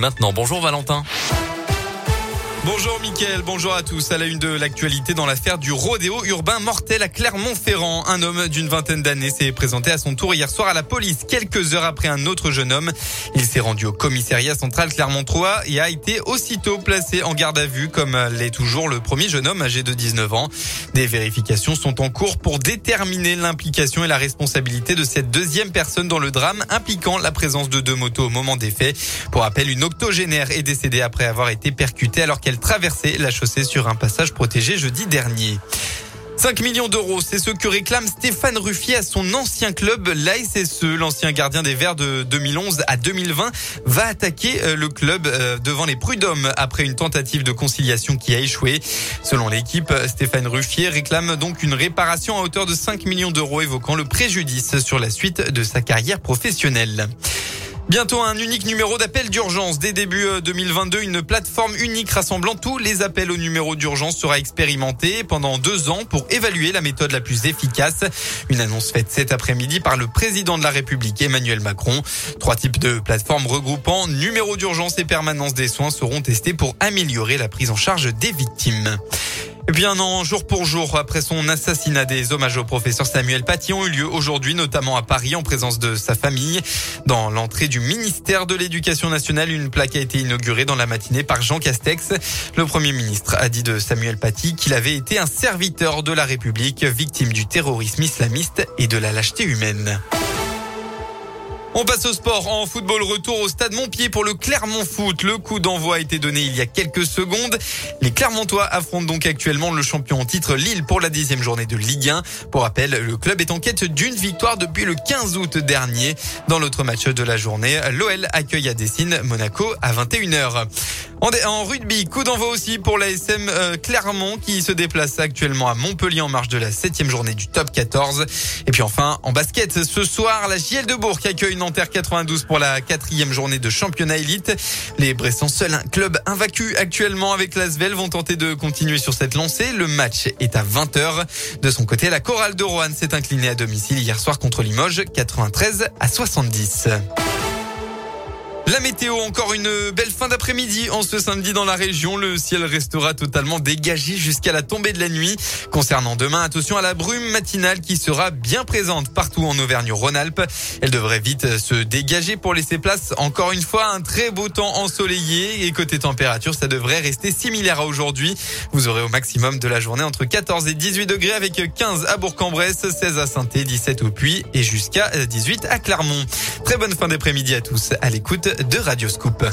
maintenant. Bonjour Valentin. Bonjour Mickaël, bonjour à tous. À la une de l'actualité dans l'affaire du rodéo urbain mortel à Clermont-Ferrand. Un homme d'une vingtaine d'années s'est présenté à son tour hier soir à la police quelques heures après un autre jeune homme. Il s'est rendu au commissariat central Clermont-3 et a été aussitôt placé en garde à vue comme l'est toujours le premier jeune homme âgé de 19 ans. Des vérifications sont en cours pour déterminer l'implication et la responsabilité de cette deuxième personne dans le drame impliquant la présence de deux motos au moment des faits. Pour rappel, une octogénaire est décédée après avoir été percutée alors qu'elle elle traversait la chaussée sur un passage protégé jeudi dernier. 5 millions d'euros, c'est ce que réclame Stéphane Ruffier à son ancien club, l'ASSE. L'ancien gardien des Verts de 2011 à 2020 va attaquer euh, le club euh, devant les prud'hommes après une tentative de conciliation qui a échoué. Selon l'équipe, Stéphane Ruffier réclame donc une réparation à hauteur de 5 millions d'euros évoquant le préjudice sur la suite de sa carrière professionnelle. Bientôt un unique numéro d'appel d'urgence. Dès début 2022, euh, une plateforme unique rassemblant tous les appels au numéro d'urgence sera expérimentée pendant deux ans pour évaluer la méthode la plus efficace. Une annonce faite cet après-midi par le président de la République, Emmanuel Macron. Trois types de plateformes regroupant numéro d'urgence et permanence des soins seront testés pour améliorer la prise en charge des victimes. Puis un an, jour pour jour, après son assassinat, des hommages au professeur Samuel Paty ont eu lieu aujourd'hui, notamment à Paris, en présence de sa famille. Dans l'entrée du ministère de l'Éducation nationale, une plaque a été inaugurée dans la matinée par Jean Castex. Le Premier ministre a dit de Samuel Paty qu'il avait été un serviteur de la République, victime du terrorisme islamiste et de la lâcheté humaine. On passe au sport. En football, retour au stade Montpied pour le Clermont Foot. Le coup d'envoi a été donné il y a quelques secondes. Les Clermontois affrontent donc actuellement le champion en titre Lille pour la dixième journée de Ligue 1. Pour rappel, le club est en quête d'une victoire depuis le 15 août dernier. Dans l'autre match de la journée, l'OL accueille à Dessine Monaco à 21h. En, rugby, coup d'envoi aussi pour l'ASM euh, Clermont qui se déplace actuellement à Montpellier en marge de la septième journée du top 14. Et puis enfin, en basket, ce soir, la JL de Bourg accueille Nanterre 92 pour la quatrième journée de championnat élite. Les Bressans, seul un club invaincu actuellement avec l'Asvel, vont tenter de continuer sur cette lancée. Le match est à 20h. De son côté, la chorale de Roanne s'est inclinée à domicile hier soir contre Limoges, 93 à 70. Météo, encore une belle fin d'après-midi en ce samedi dans la région. Le ciel restera totalement dégagé jusqu'à la tombée de la nuit. Concernant demain, attention à la brume matinale qui sera bien présente partout en Auvergne-Rhône-Alpes. Elle devrait vite se dégager pour laisser place encore une fois un très beau temps ensoleillé. Et côté température, ça devrait rester similaire à aujourd'hui. Vous aurez au maximum de la journée entre 14 et 18 degrés avec 15 à Bourg-en-Bresse, 16 à saint 17 au Puy et jusqu'à 18 à Clermont. Très bonne fin d'après-midi à tous à l'écoute de Radioscoop.